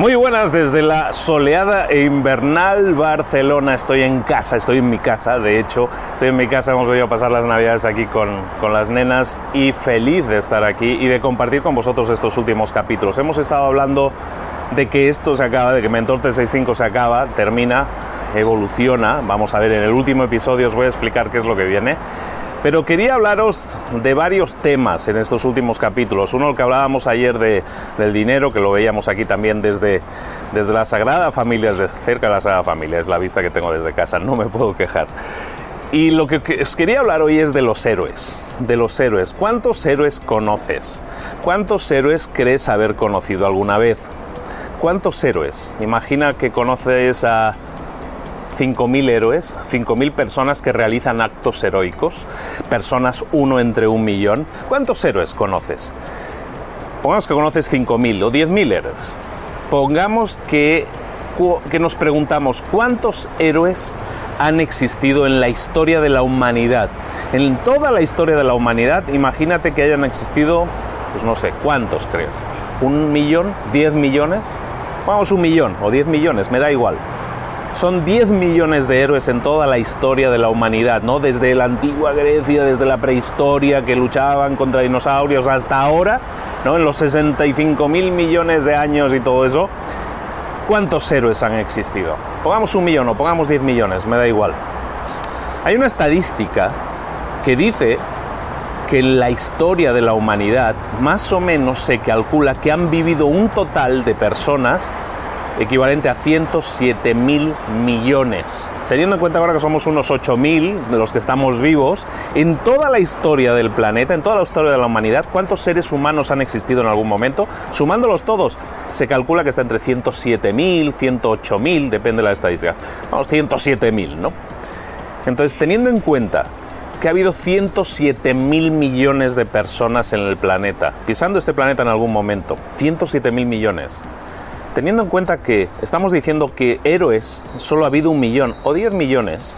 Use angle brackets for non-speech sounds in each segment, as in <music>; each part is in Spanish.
Muy buenas desde la soleada e invernal Barcelona. Estoy en casa, estoy en mi casa, de hecho, estoy en mi casa, hemos venido a pasar las navidades aquí con, con, las nenas y feliz de estar aquí y de compartir con vosotros estos últimos capítulos. Hemos estado hablando de que esto se acaba, de que Mentor 365 se acaba, termina, evoluciona. Vamos a ver, en el último episodio os voy a explicar qué es lo que viene. Pero quería hablaros de varios temas en estos últimos capítulos. Uno, el que hablábamos ayer de, del dinero, que lo veíamos aquí también desde, desde la Sagrada Familia, cerca de la Sagrada Familia, es la vista que tengo desde casa, no me puedo quejar. Y lo que os quería hablar hoy es de los héroes, de los héroes. ¿Cuántos héroes conoces? ¿Cuántos héroes crees haber conocido alguna vez? ¿Cuántos héroes? Imagina que conoces a 5.000 héroes, 5.000 personas que realizan actos heroicos, personas uno entre un millón. ¿Cuántos héroes conoces? Pongamos que conoces 5.000 o 10.000 héroes. Pongamos que, que nos preguntamos cuántos héroes han existido en la historia de la humanidad. En toda la historia de la humanidad, imagínate que hayan existido, pues no sé, ¿cuántos crees? ¿Un millón? ¿Diez millones? Vamos, un millón o diez millones, me da igual. Son 10 millones de héroes en toda la historia de la humanidad, ¿no? Desde la antigua Grecia, desde la prehistoria, que luchaban contra dinosaurios, hasta ahora, ¿no? En los 65 mil millones de años y todo eso. ¿Cuántos héroes han existido? Pongamos un millón o pongamos 10 millones, me da igual. Hay una estadística que dice que en la historia de la humanidad más o menos se calcula que han vivido un total de personas equivalente a 107 mil millones. Teniendo en cuenta ahora que somos unos 8 mil de los que estamos vivos, en toda la historia del planeta, en toda la historia de la humanidad, ¿cuántos seres humanos han existido en algún momento? Sumándolos todos, se calcula que está entre 107 mil, 108 mil, depende de la estadística. Vamos, 107 mil, ¿no? Entonces, teniendo en cuenta que ha habido 107 mil millones de personas en el planeta, pisando este planeta en algún momento, 107 mil millones teniendo en cuenta que estamos diciendo que héroes solo ha habido un millón o 10 millones,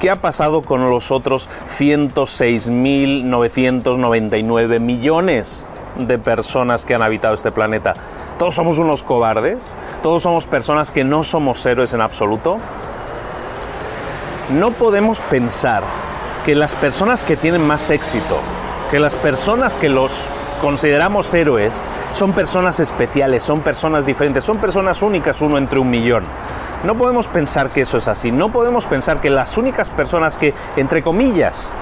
¿qué ha pasado con los otros 106.999 millones de personas que han habitado este planeta? ¿Todos somos unos cobardes? ¿Todos somos personas que no somos héroes en absoluto? No podemos pensar que las personas que tienen más éxito, que las personas que los consideramos héroes son personas especiales, son personas diferentes, son personas únicas uno entre un millón. No podemos pensar que eso es así, no podemos pensar que las únicas personas que, entre comillas,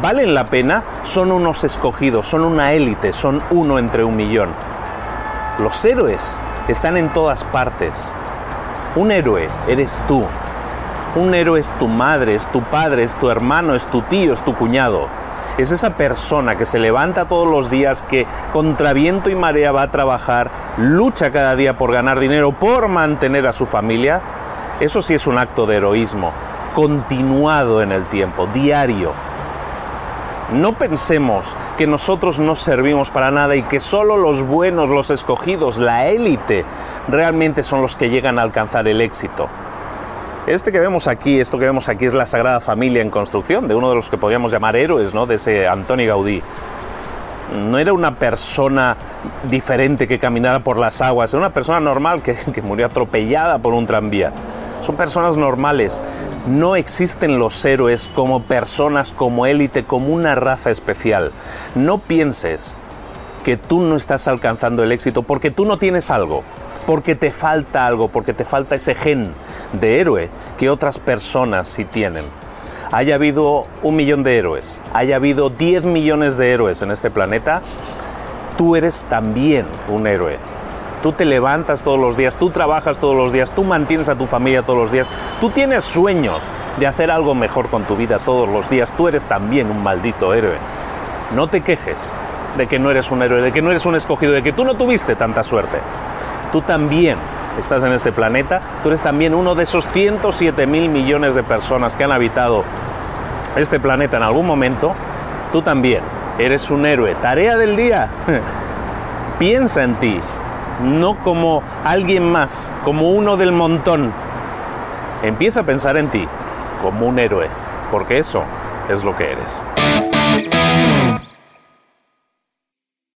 valen la pena son unos escogidos, son una élite, son uno entre un millón. Los héroes están en todas partes. Un héroe eres tú. Un héroe es tu madre, es tu padre, es tu hermano, es tu tío, es tu cuñado es esa persona que se levanta todos los días, que contra viento y marea va a trabajar, lucha cada día por ganar dinero, por mantener a su familia. Eso sí es un acto de heroísmo, continuado en el tiempo, diario. No pensemos que nosotros no servimos para nada y que solo los buenos, los escogidos, la élite, realmente son los que llegan a alcanzar el éxito. Este que vemos aquí, esto que vemos aquí es la Sagrada Familia en construcción, de uno de los que podríamos llamar héroes, ¿no? De ese Antoni Gaudí. No era una persona diferente que caminara por las aguas, era una persona normal que, que murió atropellada por un tranvía. Son personas normales. No existen los héroes como personas, como élite, como una raza especial. No pienses que tú no estás alcanzando el éxito porque tú no tienes algo porque te falta algo, porque te falta ese gen de héroe que otras personas sí tienen. Haya habido un millón de héroes, haya habido 10 millones de héroes en este planeta, tú eres también un héroe. Tú te levantas todos los días, tú trabajas todos los días, tú mantienes a tu familia todos los días, tú tienes sueños de hacer algo mejor con tu vida todos los días, tú eres también un maldito héroe. No te quejes de que no eres un héroe, de que no eres un escogido, de que tú no tuviste tanta suerte tú también estás en este planeta, tú eres también uno de esos 107 mil millones de personas que han habitado este planeta en algún momento, tú también eres un héroe. Tarea del día, <laughs> piensa en ti, no como alguien más, como uno del montón. Empieza a pensar en ti como un héroe, porque eso es lo que eres.